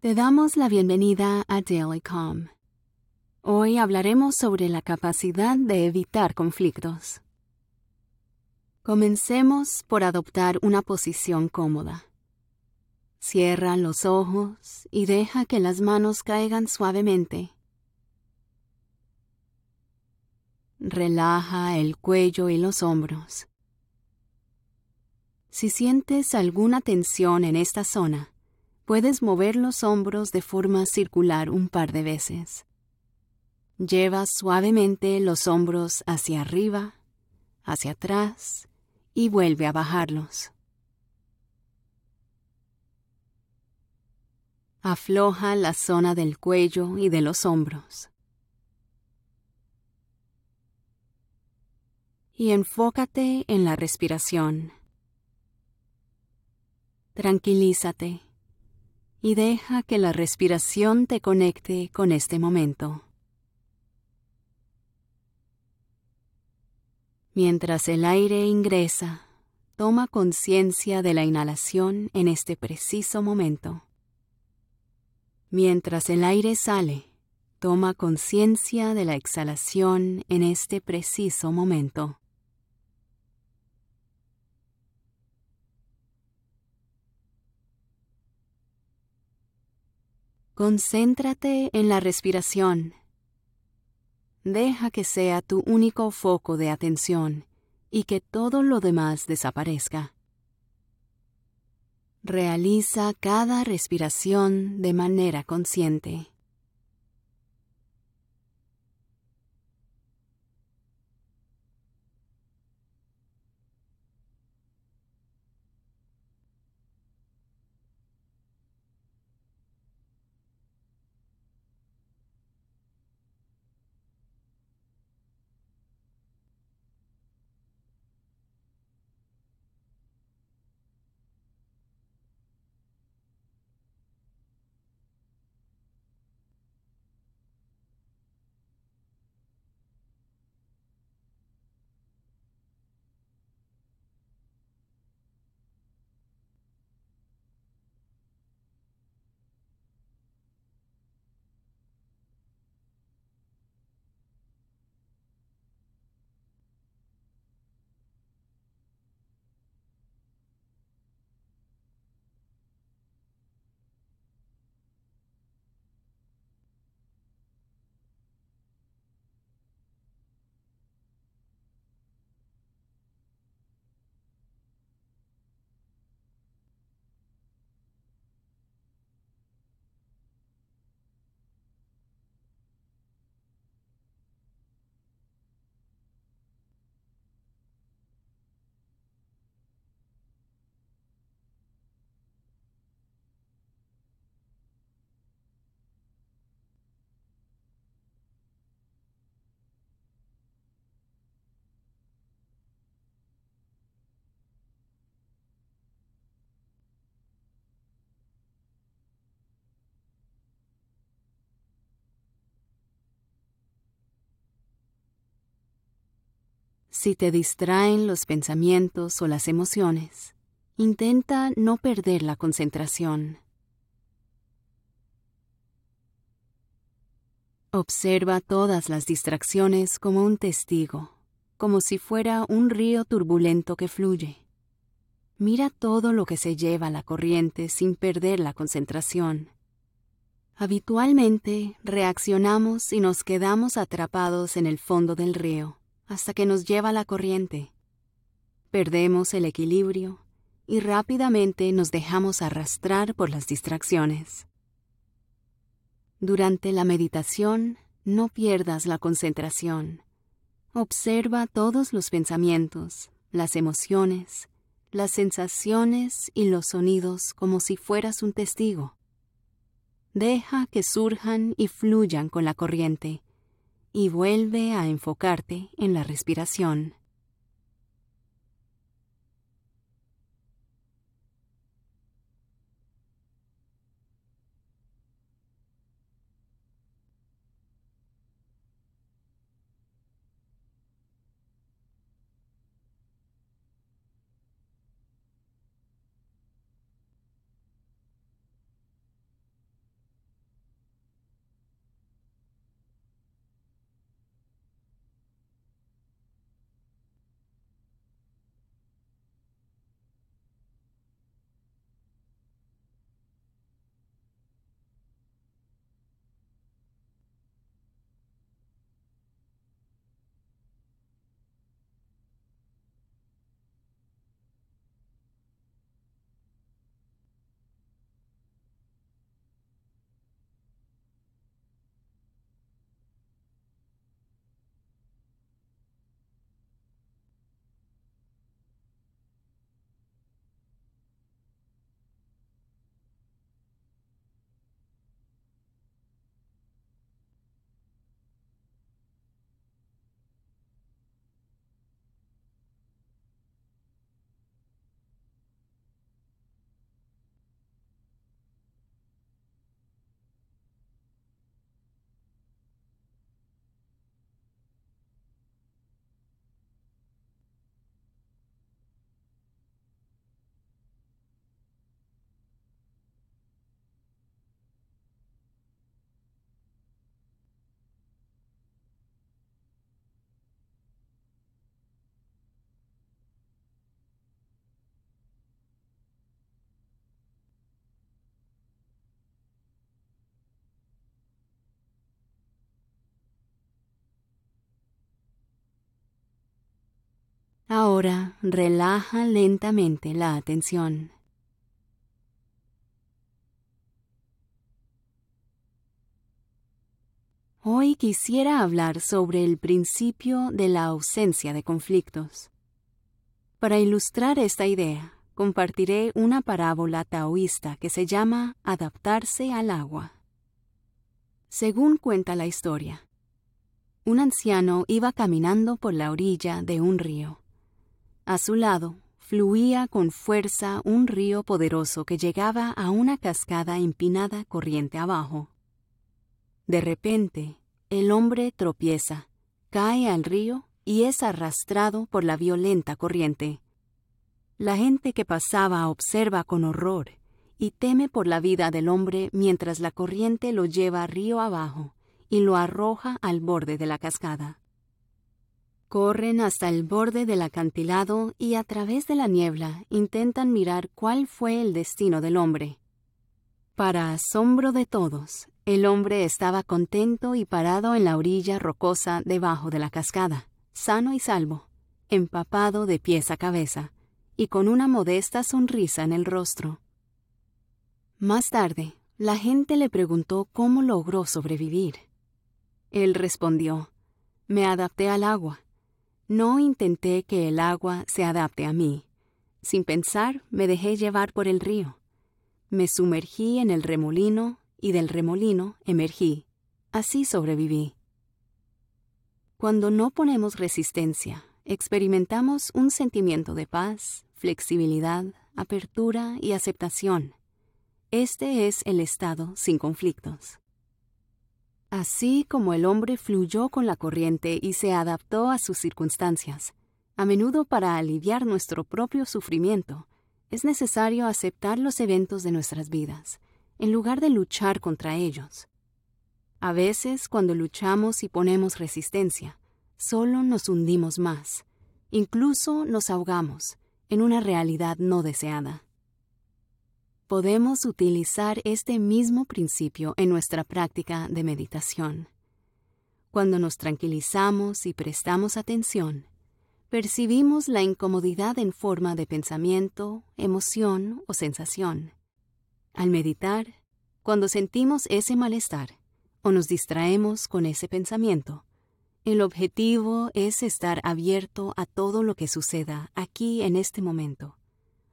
Te damos la bienvenida a Daily Calm. Hoy hablaremos sobre la capacidad de evitar conflictos. Comencemos por adoptar una posición cómoda. Cierra los ojos y deja que las manos caigan suavemente. Relaja el cuello y los hombros. Si sientes alguna tensión en esta zona, puedes mover los hombros de forma circular un par de veces. Lleva suavemente los hombros hacia arriba, hacia atrás y vuelve a bajarlos. Afloja la zona del cuello y de los hombros. Y enfócate en la respiración. Tranquilízate y deja que la respiración te conecte con este momento. Mientras el aire ingresa, toma conciencia de la inhalación en este preciso momento. Mientras el aire sale, toma conciencia de la exhalación en este preciso momento. Concéntrate en la respiración. Deja que sea tu único foco de atención y que todo lo demás desaparezca. Realiza cada respiración de manera consciente. Si te distraen los pensamientos o las emociones, intenta no perder la concentración. Observa todas las distracciones como un testigo, como si fuera un río turbulento que fluye. Mira todo lo que se lleva la corriente sin perder la concentración. Habitualmente reaccionamos y nos quedamos atrapados en el fondo del río hasta que nos lleva la corriente. Perdemos el equilibrio y rápidamente nos dejamos arrastrar por las distracciones. Durante la meditación, no pierdas la concentración. Observa todos los pensamientos, las emociones, las sensaciones y los sonidos como si fueras un testigo. Deja que surjan y fluyan con la corriente y vuelve a enfocarte en la respiración. Ahora relaja lentamente la atención. Hoy quisiera hablar sobre el principio de la ausencia de conflictos. Para ilustrar esta idea, compartiré una parábola taoísta que se llama Adaptarse al agua. Según cuenta la historia, un anciano iba caminando por la orilla de un río. A su lado fluía con fuerza un río poderoso que llegaba a una cascada empinada corriente abajo. De repente, el hombre tropieza, cae al río y es arrastrado por la violenta corriente. La gente que pasaba observa con horror y teme por la vida del hombre mientras la corriente lo lleva río abajo y lo arroja al borde de la cascada. Corren hasta el borde del acantilado y a través de la niebla intentan mirar cuál fue el destino del hombre. Para asombro de todos, el hombre estaba contento y parado en la orilla rocosa debajo de la cascada, sano y salvo, empapado de pies a cabeza, y con una modesta sonrisa en el rostro. Más tarde, la gente le preguntó cómo logró sobrevivir. Él respondió, Me adapté al agua. No intenté que el agua se adapte a mí. Sin pensar, me dejé llevar por el río. Me sumergí en el remolino y del remolino emergí. Así sobreviví. Cuando no ponemos resistencia, experimentamos un sentimiento de paz, flexibilidad, apertura y aceptación. Este es el estado sin conflictos. Así como el hombre fluyó con la corriente y se adaptó a sus circunstancias, a menudo para aliviar nuestro propio sufrimiento, es necesario aceptar los eventos de nuestras vidas, en lugar de luchar contra ellos. A veces, cuando luchamos y ponemos resistencia, solo nos hundimos más, incluso nos ahogamos en una realidad no deseada. Podemos utilizar este mismo principio en nuestra práctica de meditación. Cuando nos tranquilizamos y prestamos atención, percibimos la incomodidad en forma de pensamiento, emoción o sensación. Al meditar, cuando sentimos ese malestar o nos distraemos con ese pensamiento, el objetivo es estar abierto a todo lo que suceda aquí en este momento,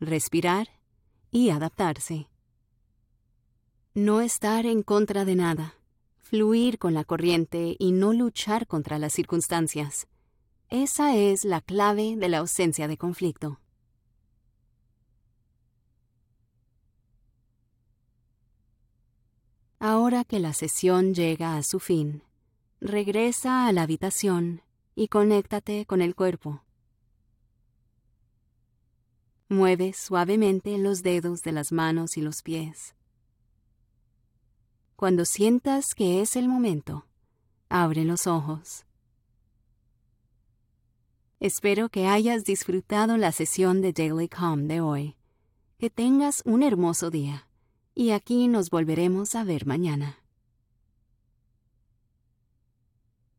respirar y adaptarse. No estar en contra de nada, fluir con la corriente y no luchar contra las circunstancias esa es la clave de la ausencia de conflicto. Ahora que la sesión llega a su fin, regresa a la habitación y conéctate con el cuerpo. Mueve suavemente los dedos de las manos y los pies. Cuando sientas que es el momento, abre los ojos. Espero que hayas disfrutado la sesión de Daily Calm de hoy. Que tengas un hermoso día. Y aquí nos volveremos a ver mañana.